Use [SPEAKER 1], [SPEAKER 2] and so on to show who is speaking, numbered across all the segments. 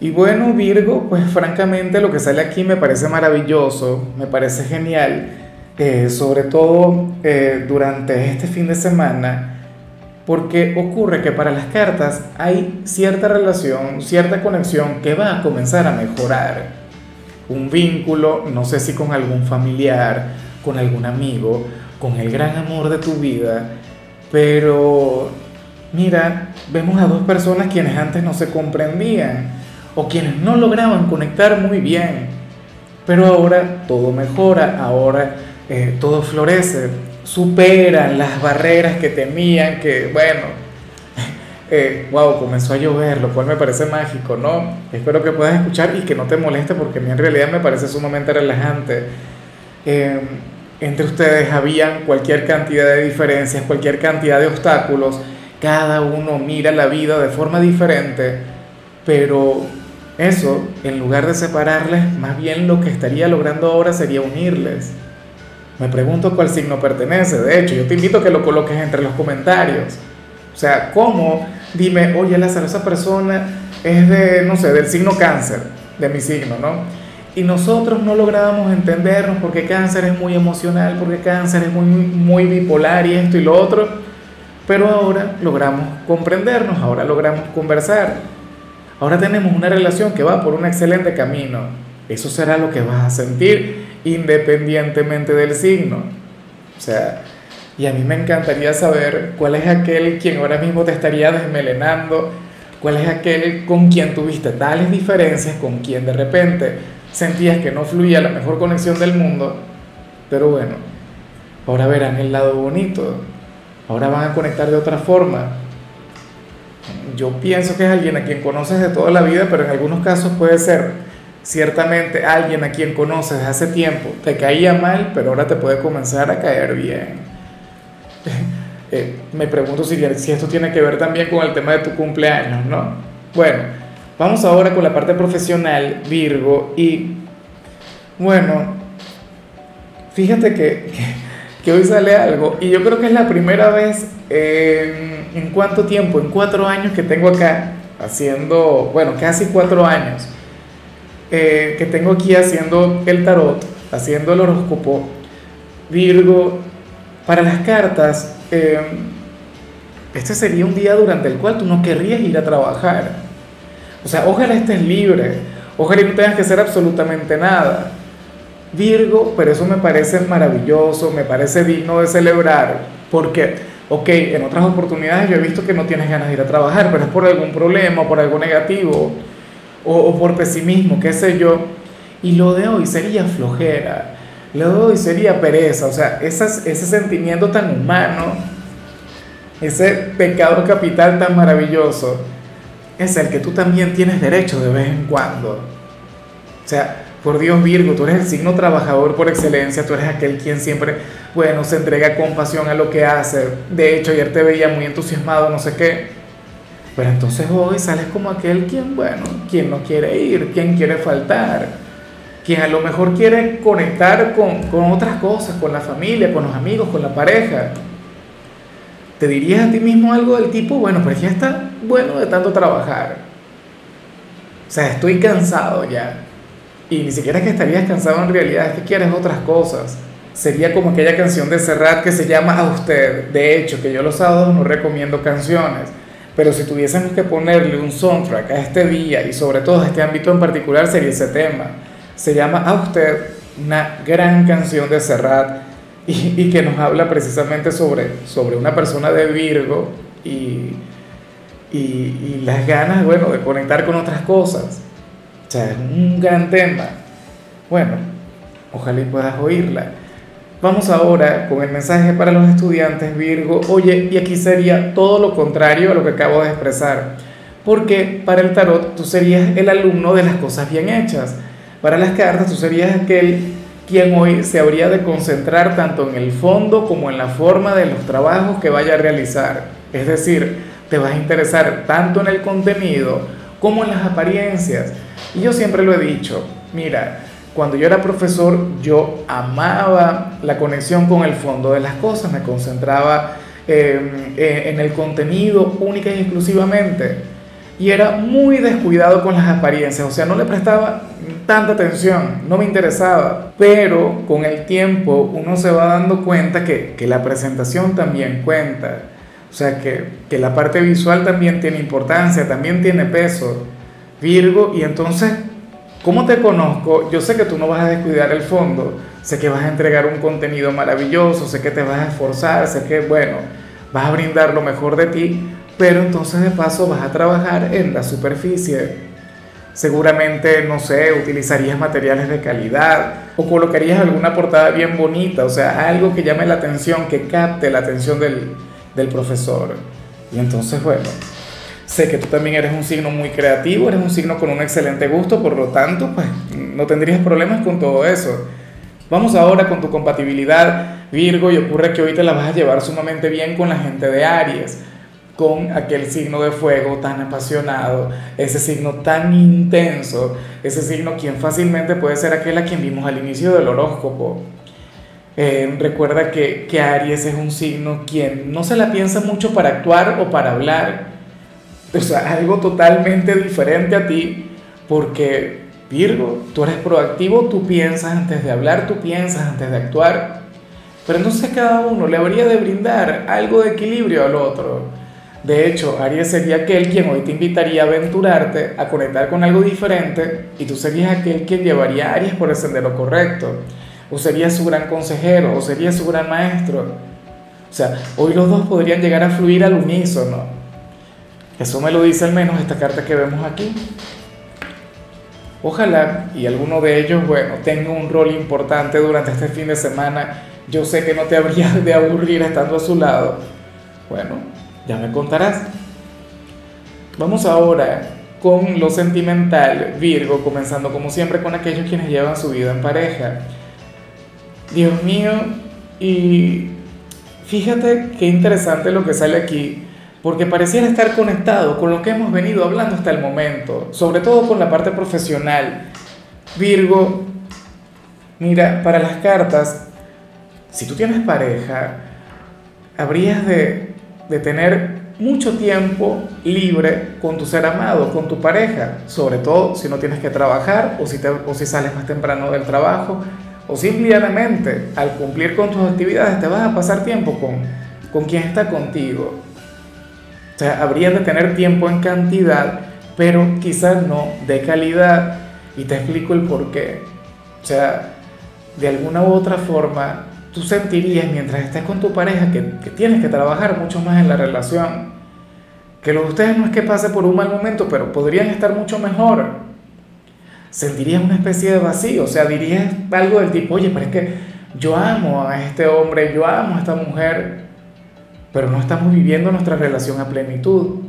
[SPEAKER 1] Y bueno, Virgo, pues francamente lo que sale aquí me parece maravilloso, me parece genial, eh, sobre todo eh, durante este fin de semana, porque ocurre que para las cartas hay cierta relación, cierta conexión que va a comenzar a mejorar. Un vínculo, no sé si con algún familiar, con algún amigo, con el gran amor de tu vida, pero mira, vemos a dos personas quienes antes no se comprendían o quienes no lograban conectar muy bien. Pero ahora todo mejora, ahora eh, todo florece, superan las barreras que temían, que bueno, eh, wow, comenzó a llover, lo cual me parece mágico, ¿no? Espero que puedas escuchar y que no te moleste porque a mí en realidad me parece sumamente relajante. Em, entre ustedes habían cualquier cantidad de diferencias, cualquier cantidad de obstáculos, cada uno mira la vida de forma diferente, pero eso, en lugar de separarles, más bien lo que estaría logrando ahora sería unirles. Me pregunto cuál signo pertenece, de hecho, yo te invito a que lo coloques entre los comentarios. O sea, ¿cómo? Dime, oye Lázaro, esa persona es de, no sé, del signo cáncer, de mi signo, ¿no? Y nosotros no lográbamos entendernos porque cáncer es muy emocional, porque cáncer es muy, muy bipolar y esto y lo otro, pero ahora logramos comprendernos, ahora logramos conversar. Ahora tenemos una relación que va por un excelente camino. Eso será lo que vas a sentir independientemente del signo. O sea, y a mí me encantaría saber cuál es aquel quien ahora mismo te estaría desmelenando, cuál es aquel con quien tuviste tales diferencias, con quien de repente sentías que no fluía la mejor conexión del mundo. Pero bueno, ahora verán el lado bonito, ahora van a conectar de otra forma yo pienso que es alguien a quien conoces de toda la vida, pero en algunos casos puede ser ciertamente alguien a quien conoces hace tiempo, te caía mal, pero ahora te puede comenzar a caer bien. Eh, me pregunto si, esto tiene que ver también con el tema de tu cumpleaños, ¿no? Bueno, vamos ahora con la parte profesional, Virgo, y bueno, fíjate que hoy sale algo y yo creo que es la primera vez en, cuánto tiempo, en cuatro años que tengo acá haciendo, bueno, casi cuatro años, eh, que tengo aquí haciendo el tarot, haciendo el horóscopo, Virgo, para las cartas, em, este sería un día durante el cual tú no querrías ir a trabajar. O sea, ojalá estés libre, ojalá no tengas que hacer absolutamente nada. Virgo, pero eso me parece maravilloso, me parece digno de celebrar, porque, ok, en otras oportunidades yo he visto que no tienes ganas de ir a trabajar, pero es por algún problema, por algo negativo, o, por pesimismo, qué sé yo, y lo de hoy sería flojera, lo de hoy sería pereza, o sea, ese sentimiento tan humano, ese pecado capital tan maravilloso, es el que tú también tienes derecho de vez en cuando. O sea, por Dios, Virgo, tú eres el signo trabajador por excelencia, tú eres aquel quien siempre, bueno, se entrega con pasión a lo que hace. De hecho, ayer te veía muy entusiasmado, no sé qué. Pero entonces hoy sales como aquel quien, bueno, quien no quiere ir, quien quiere faltar, quien a lo mejor quiere conectar con, con otras cosas, con la familia, con los amigos, con la pareja. ¿Te dirías a ti mismo algo del tipo, bueno, pero ya está bueno de tanto trabajar? O sea, estoy cansado ya y ni siquiera es que estarías cansado en realidad, es que quieres otras cosas. Sería como aquella canción de Serrat que se llama A usted. De hecho, que yo los sábados no recomiendo canciones, pero si tuviésemos que ponerle un soundtrack a este día y sobre todo a este ámbito en particular sería ese tema. Se llama A usted, una gran canción de Serrat y, y que nos habla precisamente sobre, sobre una persona de Virgo y, y, y las ganas, bueno, de conectar con otras cosas. O sea, es un gran tema. Bueno, ojalá y puedas oírla. Vamos ahora con el mensaje para los estudiantes Virgo. Oye, y aquí sería todo lo contrario a lo que acabo de expresar. Porque para el tarot tú serías el alumno de las cosas bien hechas, para las cartas tú serías aquel quien hoy se habría de concentrar tanto en el fondo como en la forma de los trabajos que vaya a realizar. Es decir, te vas a interesar tanto en el contenido como en las apariencias. Y yo siempre lo he dicho, mira, cuando yo era profesor yo amaba la conexión con el fondo de las cosas, me concentraba em, en el contenido única y exclusivamente. Y era muy descuidado con las apariencias, o sea, no le prestaba tanta atención, no me interesaba, pero con el tiempo uno se va dando cuenta que, que la presentación también cuenta, o sea, que, que la parte visual también tiene importancia, también tiene peso, Virgo, y entonces, ¿cómo te conozco? Yo sé que tú no vas a descuidar el fondo, sé que vas a entregar un contenido maravilloso, sé que te vas a esforzar, sé que, bueno, vas a brindar lo mejor de ti, pero entonces de paso vas a trabajar en la superficie. Seguramente, no sé, utilizarías materiales de calidad o colocarías alguna portada bien bonita, o sea, algo que llame la atención, que capte la atención del, del profesor. Y entonces, bueno, sé que tú también eres un signo muy creativo, eres un signo con un excelente gusto, por lo tanto, pues no tendrías problemas con todo eso. Vamos ahora con tu compatibilidad Virgo y ocurre que hoy te la vas a llevar sumamente bien con la gente de Aries con aquel signo de fuego tan apasionado, ese signo tan intenso, ese signo quien fácilmente puede ser aquel a quien vimos al inicio del horóscopo. Eh, recuerda que, que Aries es un signo quien no se la piensa mucho para actuar o para hablar, o sea, algo totalmente diferente a ti, porque Virgo, tú eres proactivo, tú piensas antes de hablar, tú piensas antes de actuar, pero entonces cada uno le habría de brindar algo de equilibrio al otro. De hecho, Aries sería aquel quien hoy te invitaría a aventurarte, a conectar con algo diferente, y tú serías aquel quien llevaría a Aries por el sendero correcto, o serías su gran consejero, o serías su gran maestro. O sea, hoy los dos podrían llegar a fluir al unísono. Eso me lo dice al menos esta carta que vemos aquí. Ojalá y alguno de ellos, bueno, tenga un rol importante durante este fin de semana. Yo sé que no te habrías de aburrir estando a su lado. Bueno, ya me contarás. Vamos ahora con lo sentimental, Virgo, comenzando como siempre con aquellos quienes llevan su vida en pareja. Dios mío, y fíjate qué interesante lo que sale aquí, porque pareciera estar conectado con lo que hemos venido hablando hasta el momento, sobre todo con la parte profesional. Virgo, mira, para las cartas, si tú tienes pareja, habrías de de tener mucho tiempo libre con tu ser amado, con tu pareja, sobre todo si no tienes que trabajar o si, te, o si sales más temprano del trabajo o simplemente al cumplir con tus actividades te vas a pasar tiempo con, con quien está contigo. O sea, habría de tener tiempo en cantidad, pero quizás no de calidad. Y te explico el por qué. O sea, de alguna u otra forma, tú sentirías mientras estés con tu pareja que, tienes que trabajar mucho más en la relación. Que lo de ustedes no es que pase por un mal momento, pero podrían estar mucho mejor. Sentirías una especie de vacío, o sea, dirías algo del tipo, oye, pero es que yo amo a este hombre, yo amo a esta mujer, pero no estamos viviendo nuestra relación a plenitud.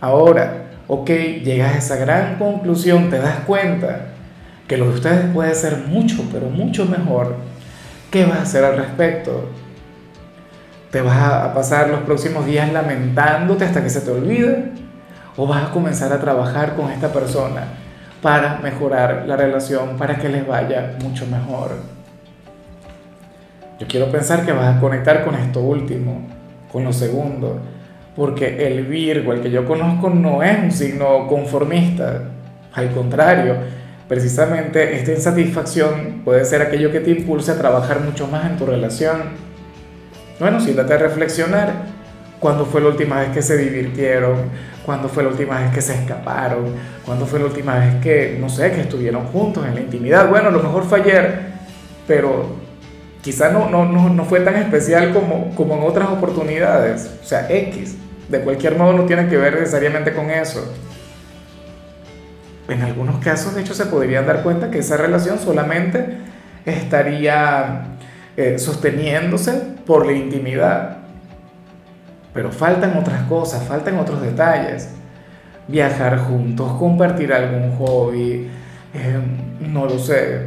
[SPEAKER 1] Ahora, ok, llegas a esa gran conclusión, te das cuenta que lo de ustedes puede ser mucho, pero mucho mejor ¿Qué vas a hacer al respecto? ¿Te vas a pasar los próximos días lamentándote hasta que se te olvide? ¿O vas a comenzar a trabajar con esta persona para mejorar la relación, para que les vaya mucho mejor? Yo quiero pensar que vas a conectar con esto último, con lo segundo, porque el Virgo, el que yo conozco, no es un signo conformista. Al contrario, Precisamente esta insatisfacción puede ser aquello que te impulse a trabajar mucho más en tu relación. Bueno, siéntate a reflexionar. ¿Cuándo fue la última vez que se divirtieron? ¿Cuándo fue la última vez que se escaparon? ¿Cuándo fue la última vez que, no sé, que estuvieron juntos en la intimidad? Bueno, a lo mejor fue ayer, pero quizá no, no, no, no fue tan especial como, como en otras oportunidades. O sea, X. De cualquier modo no tiene que ver necesariamente con eso en algunos casos, de hecho, se podrían dar cuenta que esa relación solamente estaría eh, sosteniéndose por la intimidad. Pero faltan otras cosas, faltan otros detalles. Viajar juntos, compartir algún hobby, em, no lo sé,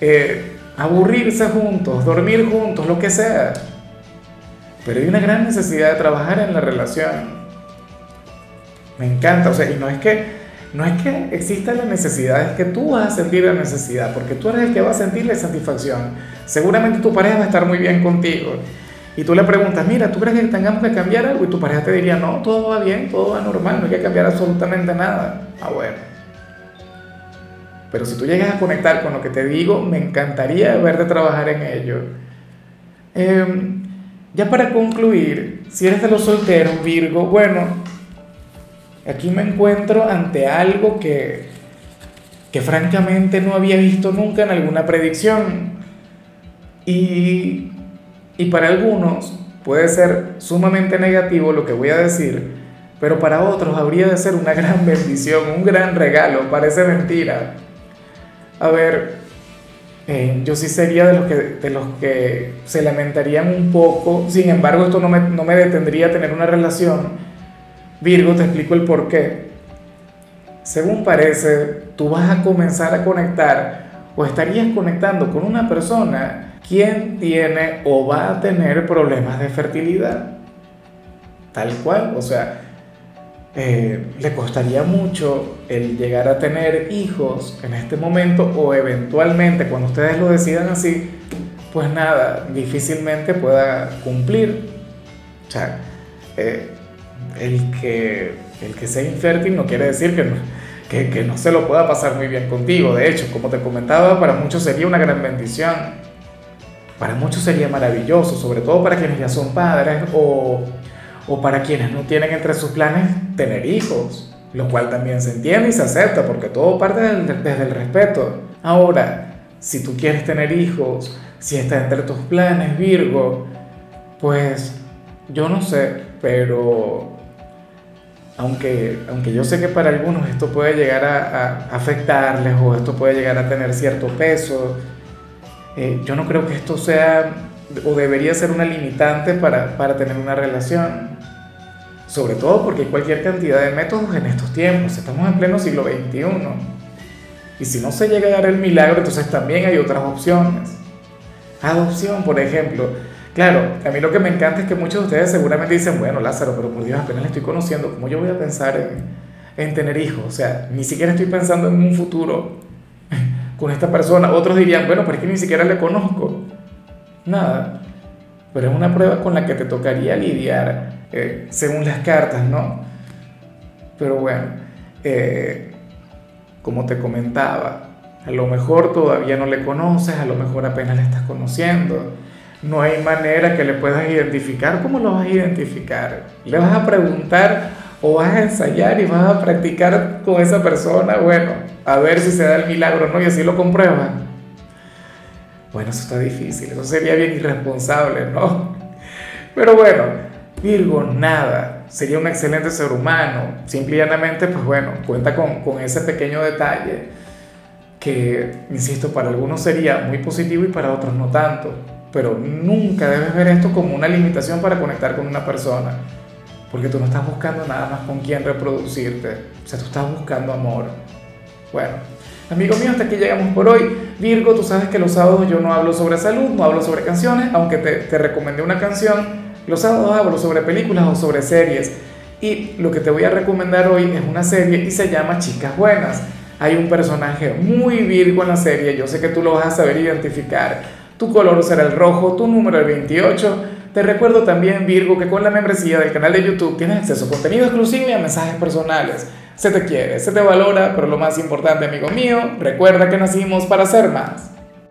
[SPEAKER 1] eh, aburrirse juntos, dormir juntos, lo que sea. Pero hay una gran necesidad de trabajar en la relación. Me encanta, o sea, y no es que no es que exista la necesidad, es que tú vas a sentir la necesidad, porque tú eres el que va a sentir la satisfacción. Seguramente tu pareja va a estar muy bien contigo. Y tú le preguntas, mira, ¿tú crees que tengamos que cambiar algo? Y tu pareja te diría, no, todo va bien, todo va normal, no hay que cambiar absolutamente nada. Ah, bueno. Pero si tú llegas a conectar con lo que te digo, me encantaría verte trabajar en ello. Em, ya para concluir, si eres de los solteros, Virgo, bueno, aquí me encuentro ante algo que, que francamente no había visto nunca en alguna predicción. Y, y para algunos puede ser sumamente negativo lo que voy a decir, pero para otros habría de ser una gran bendición, un gran regalo, parece mentira. A ver, eh, yo sí sería de los, que, de los que se lamentarían un poco, sin embargo esto no me, no me detendría a tener una relación. Virgo, te explico el por qué. Según parece, tú vas a comenzar a conectar o estarías conectando con una persona quien tiene o va a tener problemas de fertilidad. Tal cual, o sea, eh, le costaría mucho el llegar a tener hijos en este momento o eventualmente cuando ustedes lo decidan así, pues nada, difícilmente pueda cumplir. O sea, eh, el, que, el que sea infértil no quiere decir que no, que, no se lo pueda pasar muy bien contigo. De hecho, como te comentaba, para muchos sería una gran bendición. Para muchos sería maravilloso, sobre todo para quienes ya son padres o o para quienes no tienen entre sus planes tener hijos, lo cual también se entiende y se acepta porque todo parte desde el respeto. Ahora, si tú quieres tener hijos, si está entre tus planes, Virgo, pues yo no sé, pero aunque, aunque yo sé que para algunos esto puede llegar a, afectarles o esto puede llegar a tener cierto peso, eh, yo no creo que esto sea o debería ser una limitante para, para tener una relación. Sobre todo porque hay cualquier cantidad de métodos en estos tiempos. Estamos en pleno siglo XXI. Y si no se llega a dar el milagro, entonces también hay otras opciones. Adopción, por ejemplo. Claro, a mí lo que me encanta es que muchos de ustedes seguramente dicen, bueno, Lázaro, pero por Dios, apenas le estoy conociendo, ¿cómo yo voy a pensar en, en tener hijos? O sea, ni siquiera estoy pensando en un futuro con esta persona. Otros dirían, bueno, pero es que ni siquiera le conozco. Nada. Pero es una prueba con la que te tocaría lidiar eh, según las cartas, ¿no? Pero bueno, eh, como te comentaba, a lo mejor todavía no le conoces, a lo mejor apenas le estás conociendo. No hay manera que le puedas identificar. ¿Cómo lo vas a identificar? ¿Le vas a preguntar o vas a ensayar y vas a practicar con esa persona? Bueno, a ver si se da el milagro, ¿no? Y así lo compruebas. Bueno, eso está difícil, eso sería bien irresponsable, ¿no? Pero bueno, Virgo, nada, sería un excelente ser humano. Simplemente, pues bueno, cuenta con, con ese pequeño detalle que, insisto, para algunos sería muy positivo y para otros no tanto. Pero nunca debes ver esto como una limitación para conectar con una persona. Porque tú no estás buscando nada más con quién reproducirte. O sea, tú estás buscando amor. Bueno, amigo mío, hasta aquí llegamos por hoy. Virgo, tú sabes que los sábados yo no hablo sobre salud, no hablo sobre canciones, aunque te, te recomendé una canción los sábados hablo sobre películas o sobre series y lo que te voy a recomendar hoy es una serie y se llama Chicas Buenas. Hay un personaje muy virgo en la serie, yo sé que tú lo vas a saber identificar. Tu color será el rojo, tu número el 28. Te recuerdo también, Virgo, que con la membresía del canal de YouTube tienes acceso a contenido exclusivo y a mensajes personales. Se te quiere, se te valora, pero lo más importante, amigo mío, recuerda que nacimos para ser más.